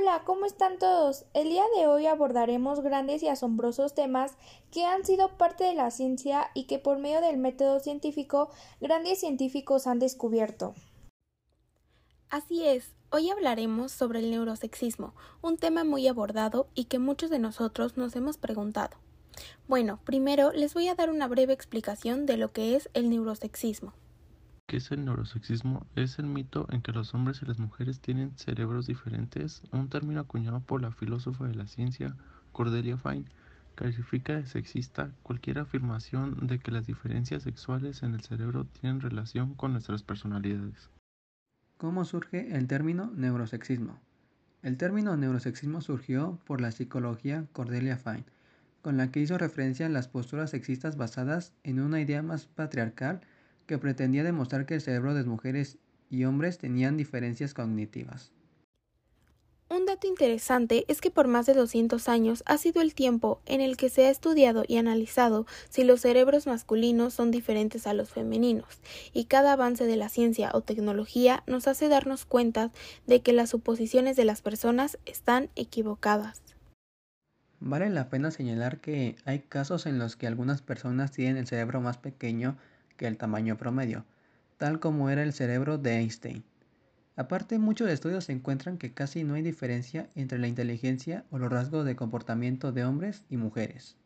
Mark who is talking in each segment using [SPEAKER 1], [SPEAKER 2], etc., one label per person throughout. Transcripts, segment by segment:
[SPEAKER 1] Hola, ¿cómo están todos? El día de hoy abordaremos grandes y asombrosos temas que han sido parte de la ciencia y que por medio del método científico grandes científicos han descubierto.
[SPEAKER 2] Así es, hoy hablaremos sobre el neurosexismo, un tema muy abordado y que muchos de nosotros nos hemos preguntado. Bueno, primero les voy a dar una breve explicación de lo que es el neurosexismo.
[SPEAKER 3] ¿Qué es el neurosexismo? Es el mito en que los hombres y las mujeres tienen cerebros diferentes, un término acuñado por la filósofa de la ciencia Cordelia Fine. Califica de sexista cualquier afirmación de que las diferencias sexuales en el cerebro tienen relación con nuestras personalidades.
[SPEAKER 4] ¿Cómo surge el término neurosexismo? El término neurosexismo surgió por la psicología Cordelia Fine, con la que hizo referencia a las posturas sexistas basadas en una idea más patriarcal que pretendía demostrar que el cerebro de mujeres y hombres tenían diferencias cognitivas.
[SPEAKER 2] Un dato interesante es que por más de 200 años ha sido el tiempo en el que se ha estudiado y analizado si los cerebros masculinos son diferentes a los femeninos, y cada avance de la ciencia o tecnología nos hace darnos cuenta de que las suposiciones de las personas están equivocadas.
[SPEAKER 4] Vale la pena señalar que hay casos en los que algunas personas tienen el cerebro más pequeño que el tamaño promedio, tal como era el cerebro de Einstein. Aparte, muchos estudios encuentran que casi no hay diferencia entre la inteligencia o los rasgos de comportamiento de hombres y mujeres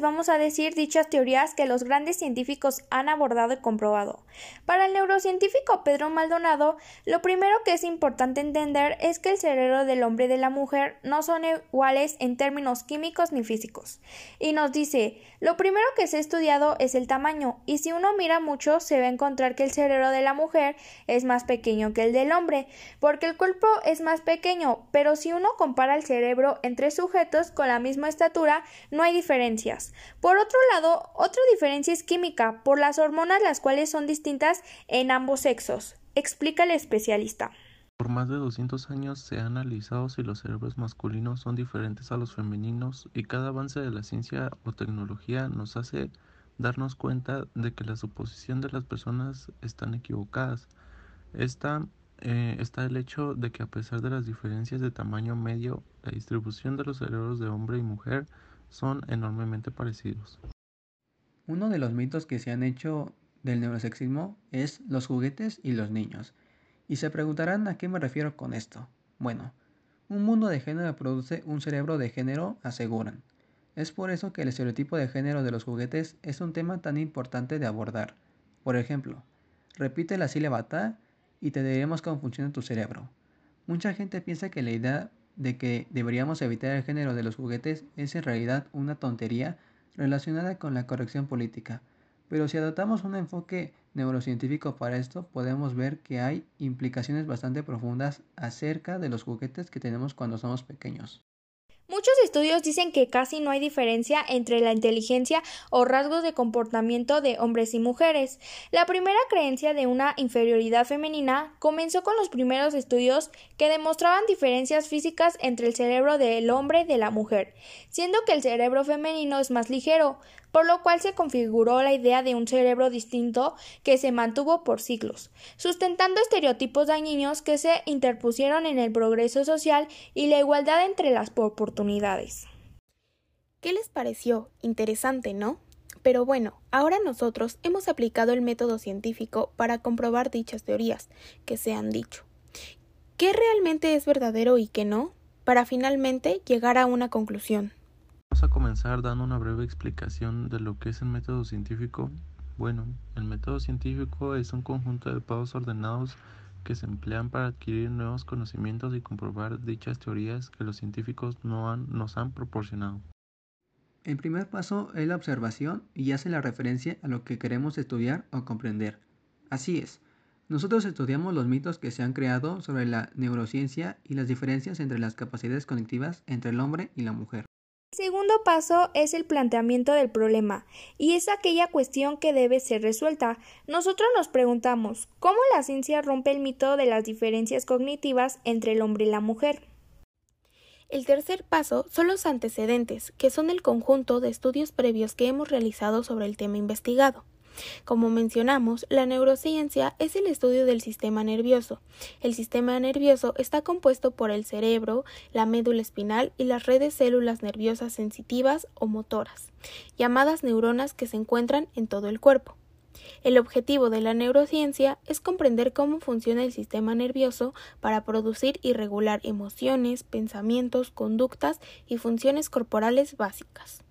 [SPEAKER 1] vamos a decir dichas teorías que los grandes científicos han abordado y comprobado. Para el neurocientífico Pedro Maldonado, lo primero que es importante entender es que el cerebro del hombre y de la mujer no son iguales en términos químicos ni físicos. Y nos dice, lo primero que se ha estudiado es el tamaño, y si uno mira mucho se va a encontrar que el cerebro de la mujer es más pequeño que el del hombre, porque el cuerpo es más pequeño, pero si uno compara el cerebro entre sujetos con la misma estatura, no hay Por otro lado, otra diferencia es química, por las hormonas las cuales son distintas en ambos sexos, explica el especialista.
[SPEAKER 3] Por más de 200 años se ha analizado si los cerebros masculinos son diferentes a los femeninos y cada avance de la ciencia o tecnología nos hace darnos cuenta de que la suposición de las personas están equivocadas. Esta eh, está el hecho de que a pesar de las diferencias de tamaño medio, la distribución de los cerebros de hombre y mujer son enormemente parecidos.
[SPEAKER 4] Uno de los mitos que se han hecho del neurosexismo es los juguetes y los niños. Y se preguntarán a qué me refiero con esto. Bueno, un mundo de género produce un cerebro de género, aseguran. Es por eso que el estereotipo de género de los juguetes es un tema tan importante de abordar. Por ejemplo, repite la sílaba ta y te diremos cómo funciona tu cerebro. Mucha gente piensa que la idea de que deberíamos evitar el género de los juguetes es en realidad una tontería relacionada con la corrección política. Pero si adoptamos un enfoque neurocientífico para esto, podemos ver que hay implicaciones bastante profundas acerca de los juguetes que tenemos cuando somos pequeños.
[SPEAKER 1] Estudios dicen que casi no hay diferencia entre la inteligencia o rasgos de comportamiento de hombres y mujeres. La primera creencia de una inferioridad femenina comenzó con los primeros estudios que demostraban diferencias físicas entre el cerebro del hombre y de la mujer, siendo que el cerebro femenino es más ligero, por lo cual se configuró la idea de un cerebro distinto que se mantuvo por siglos, sustentando estereotipos dañinos que se interpusieron en el progreso social y la igualdad entre las oportunidades.
[SPEAKER 2] ¿Qué les pareció? Interesante, ¿no? Pero bueno, ahora nosotros hemos aplicado el método científico para comprobar dichas teorías que se han dicho. ¿Qué realmente es verdadero y qué no? Para finalmente llegar a una conclusión.
[SPEAKER 3] Vamos a comenzar dando una breve explicación de lo que es el método científico. Bueno, el método científico es un conjunto de pasos ordenados que se emplean para adquirir nuevos conocimientos y comprobar dichas teorías que los científicos no han, nos han proporcionado.
[SPEAKER 4] El primer paso es la observación y hace la referencia a lo que queremos estudiar o comprender. Así es, nosotros estudiamos los mitos que se han creado sobre la neurociencia y las diferencias entre las capacidades cognitivas entre el hombre y la mujer.
[SPEAKER 1] Segundo paso es el planteamiento del problema, y es aquella cuestión que debe ser resuelta. Nosotros nos preguntamos ¿cómo la ciencia rompe el mito de las diferencias cognitivas entre el hombre y la mujer?
[SPEAKER 2] El tercer paso son los antecedentes, que son el conjunto de estudios previos que hemos realizado sobre el tema investigado. Como mencionamos, la neurociencia es el estudio del sistema nervioso. El sistema nervioso está compuesto por el cerebro, la médula espinal y las redes células nerviosas sensitivas o motoras, llamadas neuronas que se encuentran en todo el cuerpo. El objetivo de la neurociencia es comprender cómo funciona el sistema nervioso para producir y regular emociones, pensamientos, conductas y funciones corporales básicas.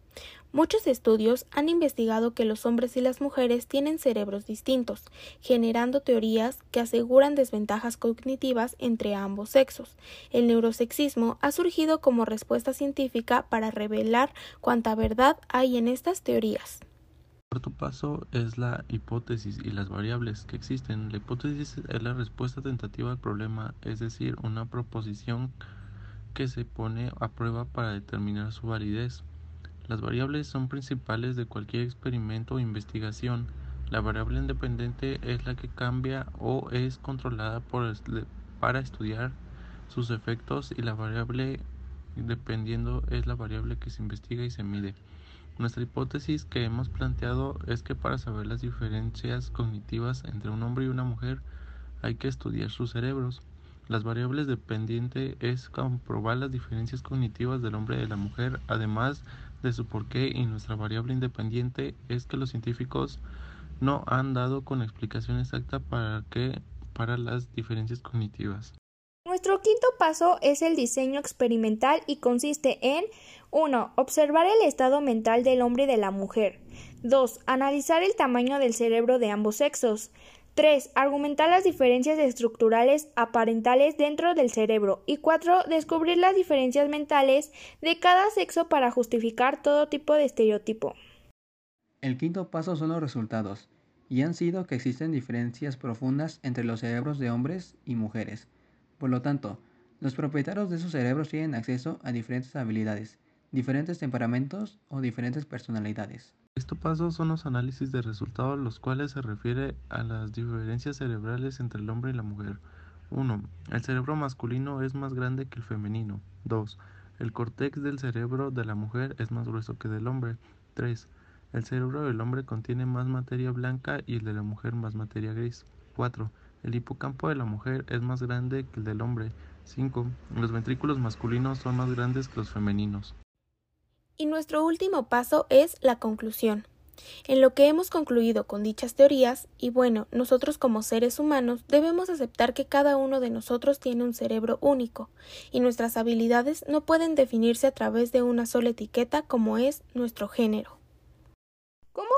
[SPEAKER 2] Muchos estudios han investigado que los hombres y las mujeres tienen cerebros distintos, generando teorías que aseguran desventajas cognitivas entre ambos sexos. El neurosexismo ha surgido como respuesta científica para revelar cuánta verdad hay en estas teorías.
[SPEAKER 3] El cuarto paso es la hipótesis y las variables que existen. La hipótesis es la respuesta tentativa al problema, es decir, una proposición que se pone a prueba para determinar su validez. Las variables son principales de cualquier experimento o investigación. La variable independiente es la que cambia o es controlada para estudiar sus efectos y la variable dependiendo es la variable que se investiga y se mide. Nuestra hipótesis que hemos planteado es que para saber las diferencias cognitivas entre un hombre y una mujer hay que estudiar sus cerebros. Las variables dependiente es comprobar las diferencias cognitivas del hombre y de la mujer, además de su porqué y nuestra variable independiente es que los científicos no han dado con explicación exacta para qué para las diferencias cognitivas.
[SPEAKER 1] Nuestro quinto paso es el diseño experimental y consiste en 1. Observar el estado mental del hombre y de la mujer. 2. Analizar el tamaño del cerebro de ambos sexos. 3. Argumentar las diferencias estructurales aparentales dentro del cerebro. Y 4. Descubrir las diferencias mentales de cada sexo para justificar todo tipo de estereotipo.
[SPEAKER 4] El quinto paso son los resultados, y han sido que existen diferencias profundas entre los cerebros de hombres y mujeres. Por lo tanto, los propietarios de esos cerebros tienen acceso a diferentes habilidades, diferentes temperamentos o diferentes personalidades.
[SPEAKER 3] Estos pasos son los análisis de resultados, los cuales se refiere a las diferencias cerebrales entre el hombre y la mujer. 1. El cerebro masculino es más grande que el femenino. 2. El córtex del cerebro de la mujer es más grueso que del hombre. 3. El cerebro del hombre contiene más materia blanca y el de la mujer más materia gris. 4. El hipocampo de la mujer es más grande que el del hombre. 5. Los ventrículos masculinos son más grandes que los femeninos.
[SPEAKER 2] Y nuestro último paso es la conclusión. En lo que hemos concluido con dichas teorías, y bueno, nosotros como seres humanos debemos aceptar que cada uno de nosotros tiene un cerebro único, y nuestras habilidades no pueden definirse a través de una sola etiqueta como es nuestro género.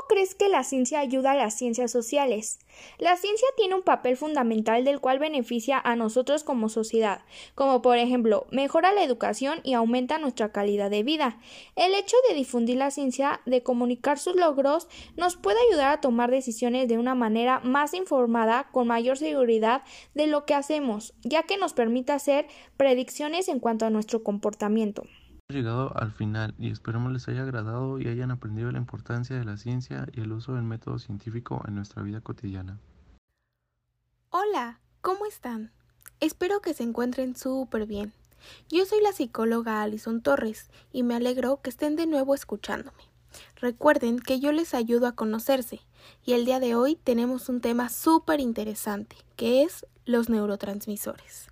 [SPEAKER 1] ¿Cómo crees que la ciencia ayuda a las ciencias sociales? La ciencia tiene un papel fundamental del cual beneficia a nosotros como sociedad, como por ejemplo, mejora la educación y aumenta nuestra calidad de vida. El hecho de difundir la ciencia, de comunicar sus logros, nos puede ayudar a tomar decisiones de una manera más informada, con mayor seguridad de lo que hacemos, ya que nos permite hacer predicciones en cuanto a nuestro comportamiento.
[SPEAKER 3] Llegado al final y esperemos les haya agradado y hayan aprendido la importancia de la ciencia y el uso del método científico en nuestra vida cotidiana.
[SPEAKER 2] Hola, ¿cómo están? Espero que se encuentren súper bien. Yo soy la psicóloga Alison Torres y me alegro que estén de nuevo escuchándome. Recuerden que yo les ayudo a conocerse y el día de hoy tenemos un tema súper interesante que es los neurotransmisores.